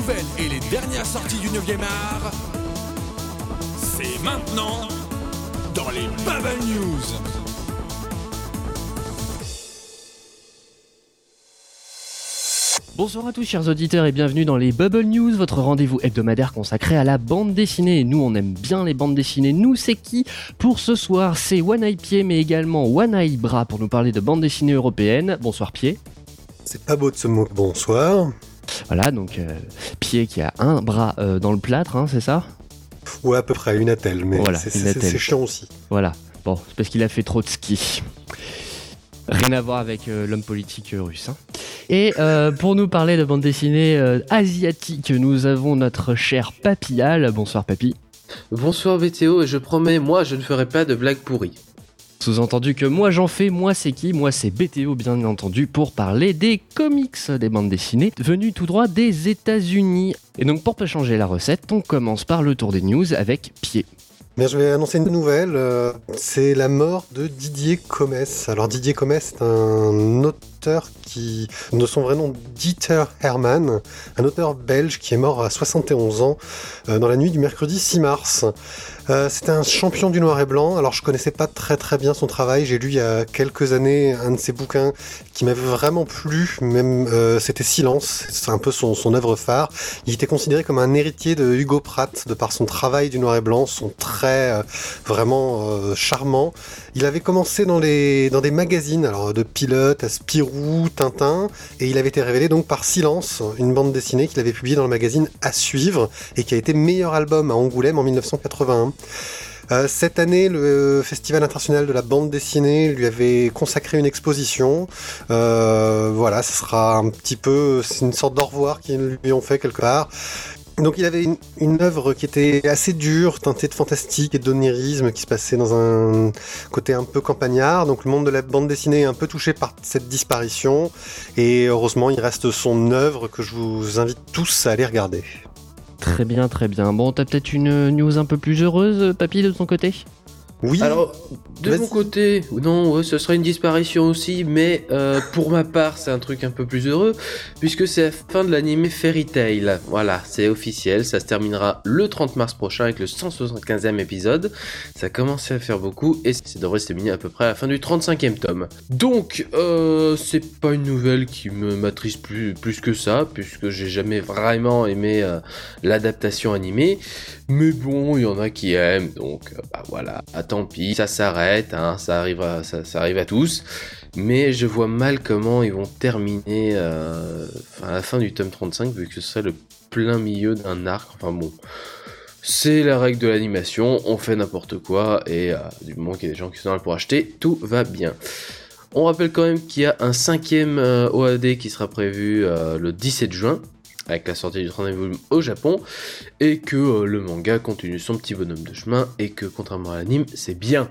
nouvelles et les dernières sorties du 9e art, c'est maintenant dans les Bubble News. Bonsoir à tous chers auditeurs et bienvenue dans les Bubble News, votre rendez-vous hebdomadaire consacré à la bande dessinée. Nous on aime bien les bandes dessinées, nous c'est qui Pour ce soir? C'est One Eye Pied mais également One Eye Bras pour nous parler de bande dessinée européenne. Bonsoir Pied. C'est pas beau de ce mot bonsoir. Voilà donc euh, Pied qui a un bras euh, dans le plâtre, hein, c'est ça? Ouais à peu près une attelle mais Voilà, c'est- chiant aussi. Voilà, bon c'est parce qu'il a fait trop de ski. Rien à voir avec euh, l'homme politique euh, russe. hein. Et euh, pour nous parler de bande dessinée euh, asiatique, nous avons notre cher Papillal. Bonsoir Papy. Bonsoir BTO et je promets, moi je ne ferai pas de blagues pourries. Sous-entendu que moi j'en fais, moi c'est qui? Moi c'est BTO bien entendu pour parler des comics, des bandes dessinées venus tout droit des États-Unis. Et donc pour pas changer la recette, on commence par le tour des news avec Pied. Bien, je vais annoncer une nouvelle. euh, c'est la mort de Didier Comès. Alors Didier Comès est un auteur qui, de son vrai nom, Dieter Hermann, un auteur belge qui est mort à 71 ans euh, dans la nuit du mercredi 6 mars. Euh, C'était un champion du noir et blanc. Alors je connaissais pas très très bien son travail. J'ai lu il y a quelques années un de ses bouquins qui m'avait vraiment plu. Même euh, c'était Silence. C'est un peu son, son œuvre phare. Il était considéré comme un héritier de Hugo Pratt de par son travail du noir et blanc, son trait euh, vraiment euh, charmant. Il avait commencé dans, les, dans des magazines, alors de Pilote à Spirou, Tintin, et il avait été révélé donc par Silence, une bande dessinée qu'il avait publiée dans le magazine À suivre et qui a été meilleur album à Angoulême en 1981. Euh, cette année, le Festival international de la bande dessinée lui avait consacré une exposition. Euh, voilà, ce sera un petit peu, c'est une sorte d'au revoir qu'ils lui ont fait quelque part. Donc il avait une, œuvre qui était assez dure, teintée de fantastique et d'onirisme, qui se passait dans un côté un peu campagnard. Donc le monde de la bande dessinée est un peu touché par cette disparition. Et heureusement, il reste son œuvre que je vous invite tous à aller regarder. Très bien, très bien. Bon, t'as peut-être une news un peu plus heureuse, Papy, de ton côté? Oui, Alors, de mon côté, non, ouais, ce sera une disparition aussi, mais euh, pour ma part, c'est un truc un peu plus heureux, puisque c'est la fin de l'anime Fairy Tail. Voilà, c'est officiel, ça se terminera le 30 mars prochain avec le 175e épisode. Ça commence à faire beaucoup, et ça devrait se terminer à peu près à la fin du 35e tome. Donc, euh, c'est pas une nouvelle qui me m'attriste plus, plus que ça, puisque j'ai jamais vraiment aimé euh, l'adaptation animée. Mais bon, il y en a qui aiment, donc euh, bah voilà, tant pis, ça s'arrête, hein, ça, arrive à, tous. Mais je vois mal comment ils vont terminer euh, à la fin du tome 35, vu que ce serait le plein milieu d'un arc. Enfin bon, c'est la règle de l'animation, on fait n'importe quoi, et euh, du moment qu'il y a des gens qui sont là pour acheter, tout va bien. On rappelle quand même qu'il y a un cinquième euh, OAD qui sera prévu le 17 juin, avec la sortie du 30e volume au Japon, et que euh, le manga continue son petit bonhomme de chemin, et que contrairement à l'anime, c'est bien.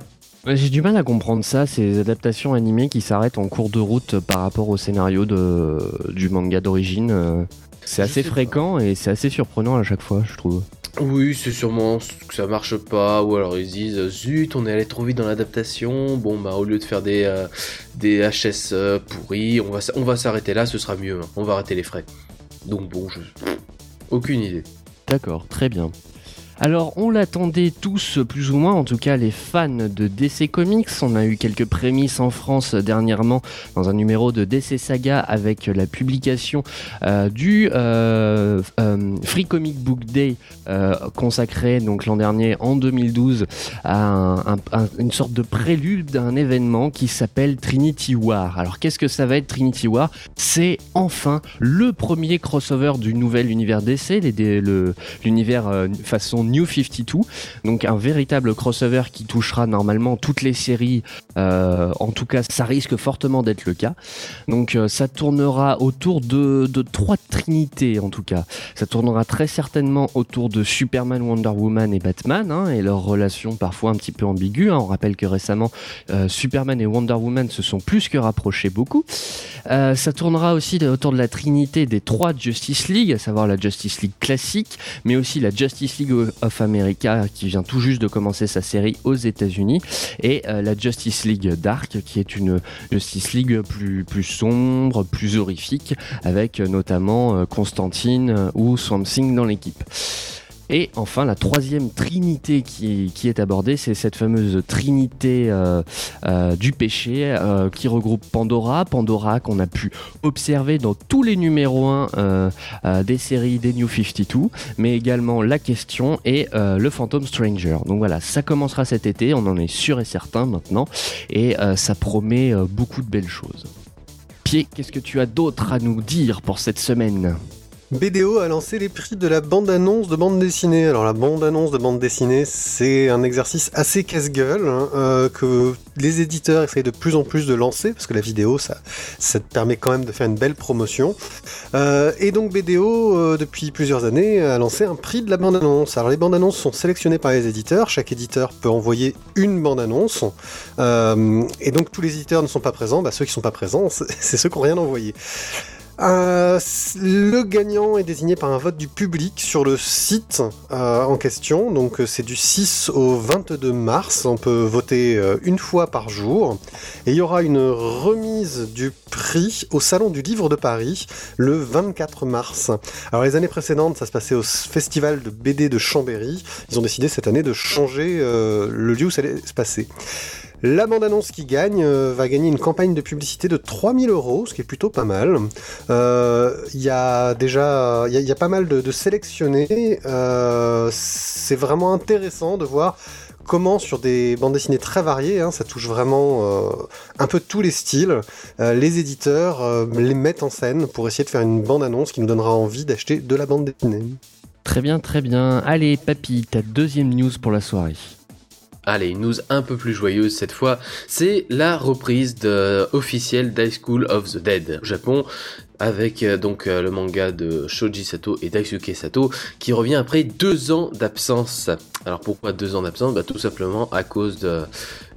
Ouais, J'ai du mal à comprendre ça, ces adaptations animées qui s'arrêtent en cours de route par rapport au scénario de, du manga d'origine. euh. C'est assez fréquent et c'est assez surprenant à chaque fois, je trouve. Oui, c'est sûrement que ça marche pas, ou alors ils se disent zut, on est allé trop vite dans l'adaptation. Bon, bah au lieu de faire des, euh, des HS pourris, on va, on va s'arrêter là, ce sera mieux. hein. On va arrêter les frais. Donc bon, je. Aucune idée. D'accord, très bien. Alors, on l'attendait tous, plus ou moins, en tout cas les fans de DC Comics. On a eu quelques prémices en France dernièrement dans un numéro de DC Saga avec la publication euh, du euh, euh, Free Comic Book Day consacré donc l'an dernier, en 2012, à un- un- un- une sorte de prélude d'un événement qui s'appelle Trinity War. Alors, qu'est-ce que ça va être Trinity War? C'est enfin le premier crossover du nouvel univers DC, l'univers façon New 52. Donc un véritable crossover qui touchera normalement toutes les séries. Euh, en tout cas, ça risque fortement d'être le cas. Donc euh, ça tournera autour de, trois trinités en tout cas. Ça tournera très certainement autour de Superman, Wonder Woman et Batman hein, et leurs relations parfois un petit peu ambiguës. On rappelle que récemment, euh, Superman et Wonder Woman se sont plus que rapprochés beaucoup. Ça tournera aussi autour de la trinité des trois Justice League, à savoir la Justice League classique, mais aussi la Justice League of America qui vient tout juste de commencer sa série aux États-Unis et la Justice League Dark qui est une Justice League plus, plus sombre, plus horrifique avec notamment Constantine ou Swamp dans l'équipe. Et enfin, la troisième trinité qui, est abordée, c'est cette fameuse trinité euh, euh, du péché euh, qui regroupe Pandora, Pandora qu'on a pu observer dans tous les numéros 1 des séries des New 52, mais également La Question et le Phantom Stranger. Donc voilà, ça commencera cet été, on en est sûr et certain maintenant, et ça promet beaucoup de belles choses. Pied, qu'est-ce que tu as d'autre à nous dire pour cette semaine? BDO a lancé les prix de la bande-annonce de bande dessinée. Alors la bande-annonce de bande dessinée, c'est un exercice assez casse-gueule hein, euh, que les éditeurs essayent de plus en plus de lancer, parce que la vidéo, ça, ça permet quand même de faire une belle promotion. Euh, et donc BDO, euh, depuis plusieurs années, a lancé un prix de la bande-annonce. Alors les bandes-annonces sont sélectionnées par les éditeurs, chaque éditeur peut envoyer une bande-annonce, et donc tous les éditeurs ne sont pas présents, bah, ceux qui ne sont pas présents, c'est ceux qui n'ont rien envoyé. Euh, le gagnant est désigné par un vote du public sur le site euh, en question. Donc euh, c'est du 6 au 22 mars. On peut voter une fois par jour. Et il y aura une remise du prix au Salon du Livre de Paris le 24 mars. Alors les années précédentes, ça se passait au Festival de BD de Chambéry. Ils ont décidé cette année de changer le lieu où ça allait se passer. La bande-annonce qui gagne euh, va gagner une campagne de publicité de 3000 euros, ce qui est plutôt pas mal. Euh, il y a déjà il y, a pas mal de, sélectionnés. Euh, c'est vraiment intéressant de voir comment sur des bandes dessinées très variées, hein, ça touche vraiment un peu tous les styles, les éditeurs les mettent en scène pour essayer de faire une bande-annonce qui nous donnera envie d'acheter de la bande dessinée. Très bien, très bien. Allez, papy, ta deuxième news pour la soirée. Allez, une news un peu plus joyeuse cette fois, c'est la reprise de, officielle d'High School of the Dead au Japon avec euh, donc euh, le manga de Shoji Sato et Daisuke Sato qui revient après deux ans d'absence. Alors pourquoi deux ans d'absence bah, Tout simplement à cause de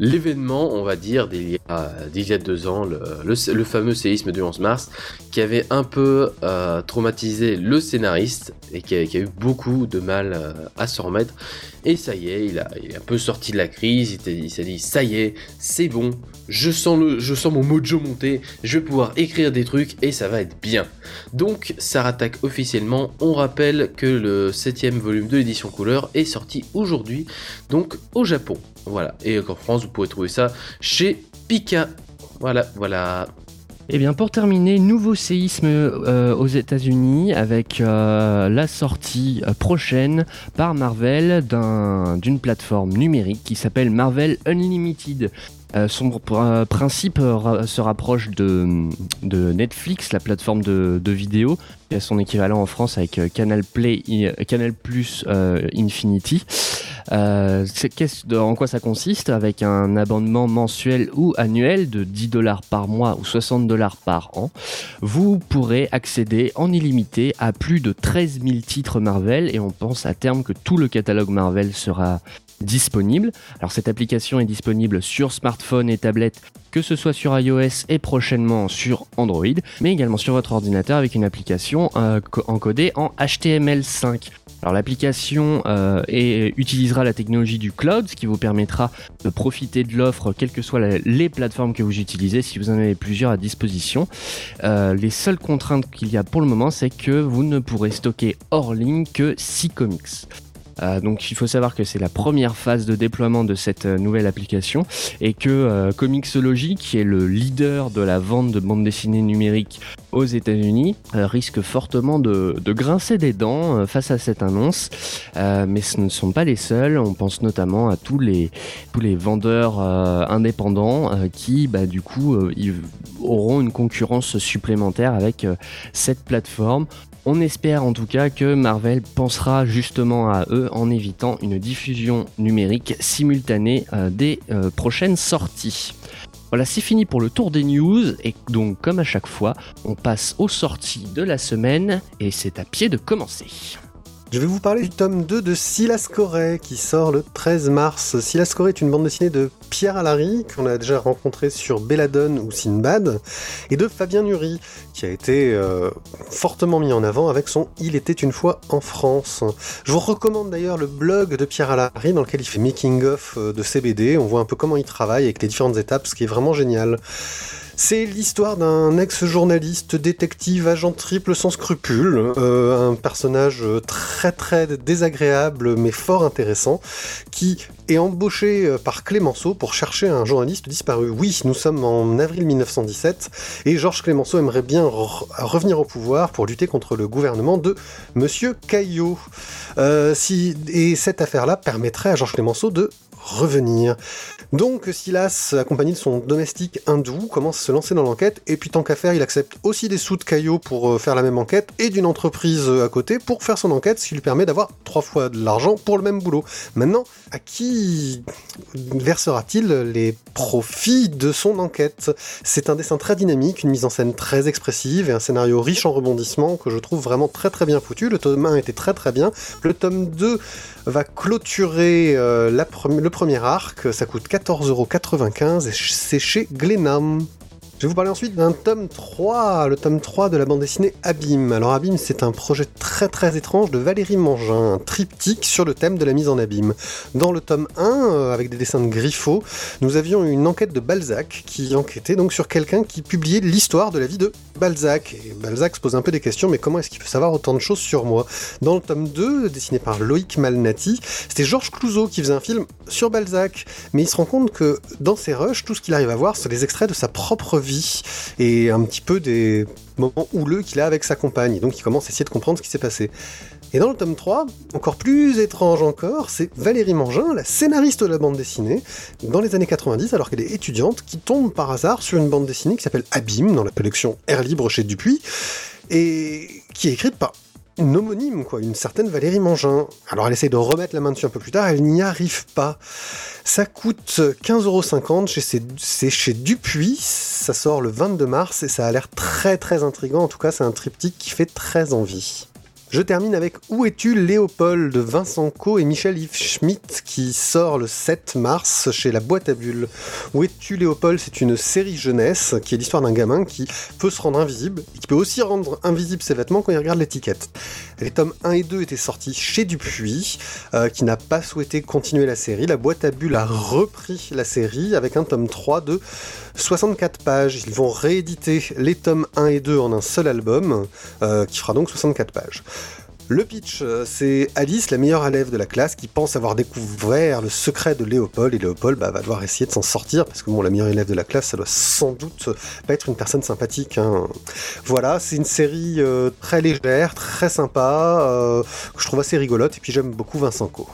l'événement, on va dire, d'il y, a deux ans, le, fameux séisme du 11 mars, qui avait un peu euh, traumatisé le scénariste et qui a, eu beaucoup de mal à s'en remettre. Et ça y est, il, a, est un peu sorti de la crise, il, s'est dit, ça y est, c'est bon, je sens, mon mojo monter, je vais pouvoir écrire des trucs et ça va être bien. Donc ça rattaque officiellement, on rappelle que le 7 volume de l'édition couleur est sorti aujourd'hui, donc au Japon. Voilà, et en France vous pouvez trouver ça chez Pika. Voilà, voilà. Et eh bien pour terminer, nouveau séisme euh, aux États-Unis avec euh, la sortie euh, prochaine par Marvel d'une plateforme numérique qui s'appelle Marvel Unlimited. Son principe se rapproche de, Netflix, la plateforme de, de vidéo, qui a son équivalent en France avec Canal Play, Canal Plus Infinity. Euh, en quoi ça consiste? Avec un abonnement mensuel ou annuel de 10 dollars par mois ou 60 dollars par an, vous pourrez accéder en illimité à plus de 13 000 titres Marvel et on pense à terme que tout le catalogue Marvel sera disponible. Alors cette application est disponible sur smartphone et tablette, que ce soit sur iOS et prochainement sur Android, mais également sur votre ordinateur avec une application euh, encodée en HTML5. Alors l'application euh, utilisera la technologie du cloud, ce qui vous permettra de profiter de l'offre, quelles que soient les plateformes que vous utilisez, si vous en avez plusieurs à disposition. Euh, les seules contraintes qu'il y a pour le moment, c'est que vous ne pourrez stocker hors ligne que 6 comics. Euh, donc il faut savoir que c'est la première phase de déploiement de cette euh, nouvelle application et que euh, Comixology, qui est le leader de la vente de bandes dessinées numériques aux États-Unis, risque fortement de, grincer des dents face à cette annonce. mais ce ne sont pas les seuls. On pense notamment à tous les, tous les vendeurs indépendants qui, bah, du coup, auront une concurrence supplémentaire avec cette plateforme. On espère en tout cas que Marvel pensera justement à eux en évitant une diffusion numérique simultanée euh, des euh, prochaines sorties. Voilà, c'est fini pour le tour des news et donc comme à chaque fois, on passe aux sorties de la semaine et c'est à pied de commencer. Je vais vous parler du tome 2 de Silas Corey qui sort le 13 mars. Silas Corey est une bande dessinée de Pierre Alary, qu'on a déjà rencontré sur Belladone ou Sinbad, et de Fabien Nury, qui a été euh, fortement mis en avant avec son Il était une fois en France. Je vous recommande d'ailleurs le blog de Pierre Alary, dans lequel il fait making-of euh, de CBD, on voit un peu comment il travaille avec les différentes étapes, ce qui est vraiment génial. C'est l'histoire d'un ex-journaliste, détective, agent triple sans scrupules, euh, un personnage très très désagréable mais fort intéressant, qui est embauché par Clémenceau pour chercher un journaliste disparu. Oui, nous sommes en avril 1917 et Georges Clémenceau aimerait bien revenir au pouvoir pour lutter contre le gouvernement de Monsieur Caillot. Euh, et cette affaire-là permettrait à Georges Clémenceau de revenir. Donc Silas, accompagné de son domestique hindou, commence à se lancer dans l'enquête, et puis tant qu'à faire, il accepte aussi des sous de Caillot pour euh, faire la même enquête, et d'une entreprise euh, à côté pour faire son enquête, ce qui lui permet d'avoir trois fois de l'argent pour le même boulot. Maintenant, à qui versera-t-il les profits de son enquête? C'est un dessin très dynamique, une mise en scène très expressive, et un scénario riche en rebondissements que je trouve vraiment très très bien foutu. Le tome 1 était très très bien. Le tome 2 va clôturer euh, le premier arc, ça coûte 14,95€ et c'est chez Glenham. Je vais vous parler ensuite d'un tome 3, le tome 3 de la bande dessinée Abîme. Alors Abîme, c'est un projet très très étrange de Valérie Mangin, un triptyque sur le thème de la mise en abîme. Dans le tome 1, euh, avec des dessins de Griffo, nous avions une enquête de Balzac qui enquêtait donc sur quelqu'un qui publiait l'histoire de la vie de Balzac. Et Balzac se pose un peu des questions, mais comment est-ce qu'il peut savoir autant de choses sur moi? Dans le tome 2, dessiné par Loïc Malnati, c'était Georges Clouzot qui faisait un film sur Balzac, mais il se rend compte que dans ses rushs, tout ce qu'il arrive à voir, c'est des extraits de sa propre vie et un petit peu des moments houleux qu'il a avec sa compagne. Donc il commence à essayer de comprendre ce qui s'est passé. Et dans le tome 3, encore plus étrange encore, c'est Valérie Mangin, la scénariste de la bande dessinée, dans les années 90, alors qu'elle est étudiante, qui tombe par hasard sur une bande dessinée qui s'appelle Abîme, dans la collection Air Libre chez Dupuis, et qui est écrite par une homonyme, quoi, une certaine Valérie Mangin. Alors elle essaie de remettre la main dessus un peu plus tard, elle n'y arrive pas. Ça coûte 15,50€, c'est chez Dupuis, ça sort le 22 mars et ça a l'air très très intrigant, en tout cas c'est un triptyque qui fait très envie. Je termine avec Où es-tu Léopold de Vincent Co et Michel Yves Schmitt qui sort le 7 mars chez La Boîte à Bulles. Où es-tu Léopold? C'est une série jeunesse qui est l'histoire d'un gamin qui peut se rendre invisible et qui peut aussi rendre invisible ses vêtements quand il regarde l'étiquette. Les tomes 1 et 2 étaient sortis chez Dupuis euh, qui n'a pas souhaité continuer la série. La Boîte à Bulles a repris la série avec un tome 3 de 64 pages. Ils vont rééditer les tomes 1 et 2 en un seul album, euh, qui fera donc 64 pages. Le pitch, euh, c'est Alice, la meilleure élève de la classe, qui pense avoir découvert le secret de Léopold, et Léopold bah, va devoir essayer de s'en sortir, parce que bon, la meilleure élève de la classe, ça doit sans doute pas être une personne sympathique. Hein. Voilà, c'est une série euh, très légère, très sympa, que je trouve assez rigolote, et puis j'aime beaucoup Vincent Co.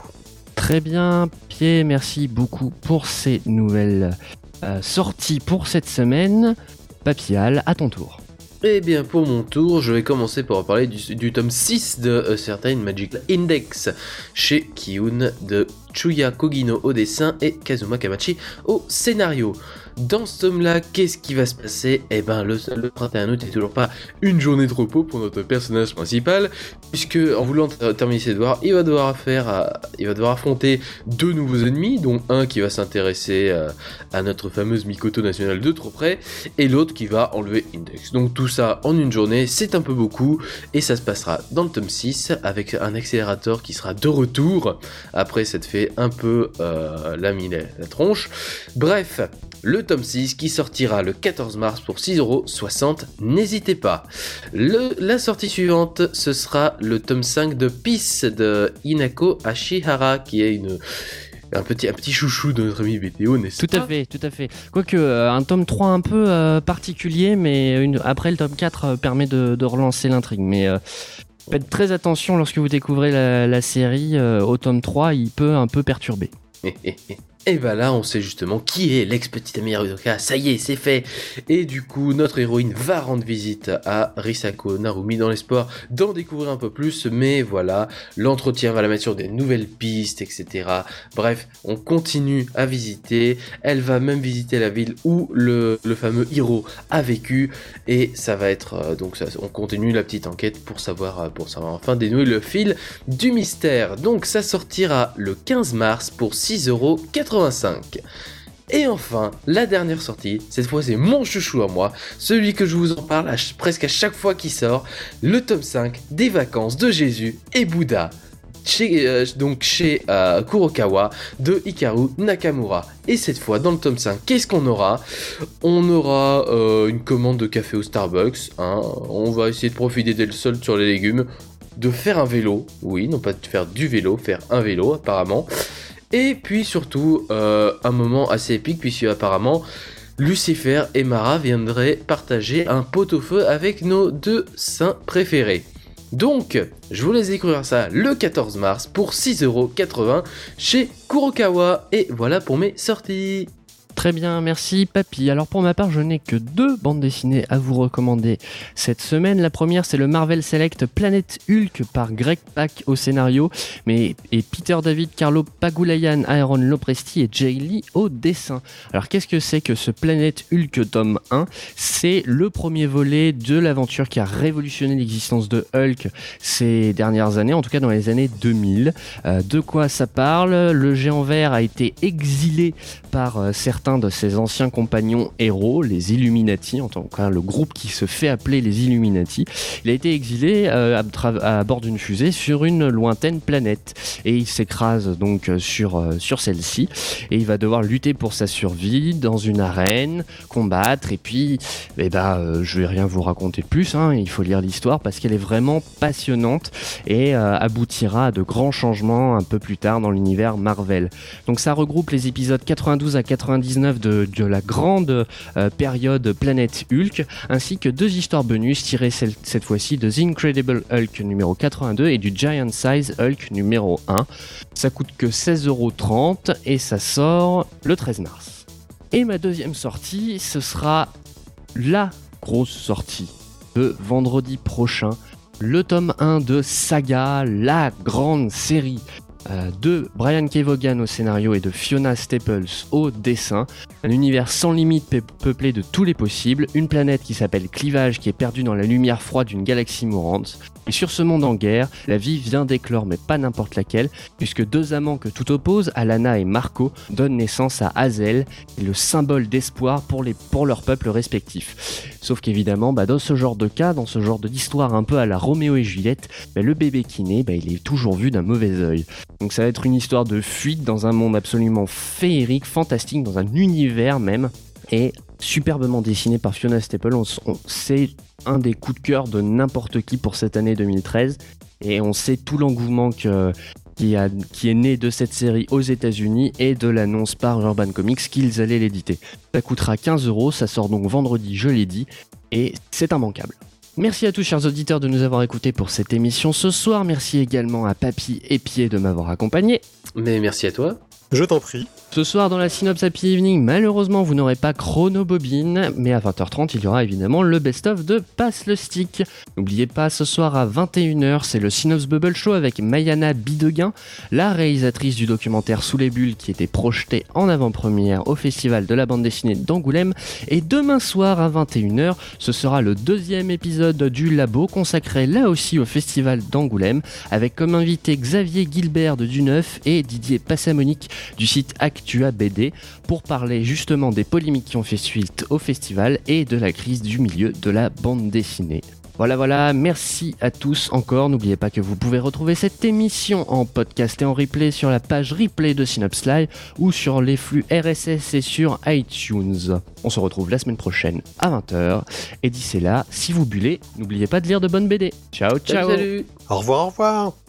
Très bien, Pierre, merci beaucoup pour ces nouvelles euh, sortie pour cette semaine. Papial, à ton tour. Eh bien, pour mon tour, je vais commencer par parler du, tome 6 de Certain Magic Index chez Kiyun de Chuya Kogino au dessin et Kazuma Kamachi au scénario. Dans ce tome-là, qu'est-ce qui va se passer? Eh ben, le, le 31 août n'est toujours pas une journée de repos pour notre personnage principal, puisque en voulant terminer ses devoirs, il va devoir faire, devoir affronter deux nouveaux ennemis, dont un qui va s'intéresser euh, à notre fameuse Mikoto nationale de trop près, et l'autre qui va enlever Index. Donc tout ça en une journée, c'est un peu beaucoup, et ça se passera dans le tome 6 avec un accélérateur qui sera de retour après cette fait un peu euh, laminer la tronche. Bref, le tome 6 qui sortira le 14 mars pour 6,60€. N'hésitez pas. la sortie suivante, ce sera le tome 5 de Peace de Inako Ashihara, qui est une, un petit, un petit chouchou de notre ami BTO, n'est-ce pas Tout à fait, tout à fait. Quoique, euh, un tome 3 un peu euh, particulier, mais une, après le tome 4 euh, permet de, relancer l'intrigue. Mais faites très attention lorsque vous découvrez la, la série, au tome 3, il peut un peu perturber. Et bah là, on sait justement qui est l'ex-petite amie. Ça y est, c'est fait. Et du coup, notre héroïne va rendre visite à Risako Narumi dans l'espoir d'en découvrir un peu plus. Mais voilà, l'entretien va la mettre sur des nouvelles pistes, etc. Bref, on continue à visiter. Elle va même visiter la ville où le, fameux Hiro a vécu. Et ça va être euh, donc on continue la petite enquête pour savoir euh, pour savoir enfin dénouer le fil du mystère. Donc ça sortira le 15 mars pour 6,80€. Et enfin, la dernière sortie, cette fois c'est mon chouchou à moi, celui que je vous en parle presque à chaque fois qu'il sort, le tome 5 des vacances de Jésus et Bouddha. Chez, euh, donc chez euh, Kurokawa de Hikaru Nakamura. Et cette fois, dans le tome 5, qu'est-ce qu'on aura? On aura euh, une commande de café au Starbucks. Hein. On va essayer de profiter d'elle solde sur les légumes. De faire un vélo. Oui, non pas de faire du vélo, faire un vélo apparemment. Et puis surtout, un moment assez épique, puisque apparemment, Lucifer et Mara viendraient partager un pot-au-feu avec nos deux saints préférés. Donc, je vous laisse découvrir ça le 14 mars pour 6,80€ chez Kurokawa. Et voilà pour mes sorties. Très bien, merci Papy. Alors pour ma part, je n'ai que deux bandes dessinées à vous recommander cette semaine. La première, c'est le Marvel Select Planet Hulk par Greg Pak au scénario, et Peter David, Carlo Pagulayan, Aaron Lopresti et Jay Lee au dessin. Alors qu'est-ce que c'est que ce Planet Hulk tome 1 C'est le premier volet de l'aventure qui a révolutionné l'existence de Hulk ces dernières années, en tout cas dans les années 2000. Euh, de quoi ça parle? Le géant vert a été exilé par euh, certains de ses anciens compagnons héros, les Illuminati, en tant que le groupe qui se fait appeler les Illuminati. Il a été exilé euh, à, bord d'une fusée sur une lointaine planète et il s'écrase donc euh, sur, euh, sur celle-ci et il va devoir lutter pour sa survie dans une arène, combattre et puis eh ben, je vais rien vous raconter plus, hein, il faut lire l'histoire parce qu'elle est vraiment passionnante et aboutira à de grands changements un peu plus tard dans l'univers Marvel. Donc ça regroupe les épisodes 92 à 99 de, la grande euh, période Planète Hulk, ainsi que deux histoires bonus tirées cette fois-ci de The Incredible Hulk numéro 82 et du Giant Size Hulk numéro 1. Ça coûte que 16,30€ et ça sort le 13 mars. Et ma deuxième sortie, ce sera la grosse sortie de vendredi prochain, le tome 1 de Saga, la grande série de Brian Kevogan au scénario et de Fiona Staples au dessin. Un univers sans limite peuplé de tous les possibles, une planète qui s'appelle Clivage qui est perdue dans la lumière froide d'une galaxie mourante. Et sur ce monde en guerre, la vie vient d'éclore, mais pas n'importe laquelle, puisque deux amants que tout oppose, Alana et Marco, donnent naissance à Hazel, le symbole d'espoir pour, pour leur peuple respectif. Sauf qu'évidemment, bah, dans ce genre de cas, dans ce genre d'histoire un peu à la Roméo et Juliette, bah, le bébé qui naît, bah, il est toujours vu d'un mauvais œil. Donc ça va être une histoire de fuite dans un monde absolument féerique, fantastique, dans un univers même, et superbement dessiné par Fiona Staple. C'est un des coups de cœur de n'importe qui pour cette année 2013. Et on sait tout l'engouement qui, est né de cette série aux États-Unis et de l'annonce par Urban Comics qu'ils allaient l'éditer. Ça coûtera 15 euros, ça sort donc vendredi, je l'ai dit, et c'est immanquable. Merci à tous chers auditeurs de nous avoir écoutés pour cette émission ce soir. Merci également à Papy et Pied de m'avoir accompagné. Mais merci à toi. Je t'en prie. Ce soir dans la Synops Happy Evening, malheureusement vous n'aurez pas Chrono Bobine, mais à 20h30 il y aura évidemment le best-of de Pass le Stick. N'oubliez pas, ce soir à 21h, c'est le Synops Bubble Show avec Mayana Bideguin, la réalisatrice du documentaire Sous les bulles qui était projeté en avant-première au Festival de la bande dessinée d'Angoulême. Et demain soir à 21h, ce sera le deuxième épisode du Labo consacré là aussi au Festival d'Angoulême avec comme invité Xavier Gilbert de Duneuf et Didier Passamonique du site Actua BD pour parler justement des polémiques qui ont fait suite au festival et de la crise du milieu de la bande dessinée. Voilà, voilà, merci à tous encore. N'oubliez pas que vous pouvez retrouver cette émission en podcast et en replay sur la page replay de Synops Live ou sur les flux RSS et sur iTunes. On se retrouve la semaine prochaine à 20h. Et d'ici là, si vous bullez, n'oubliez pas de lire de bonnes BD. Ciao, ciao. Salut. Au revoir, au revoir.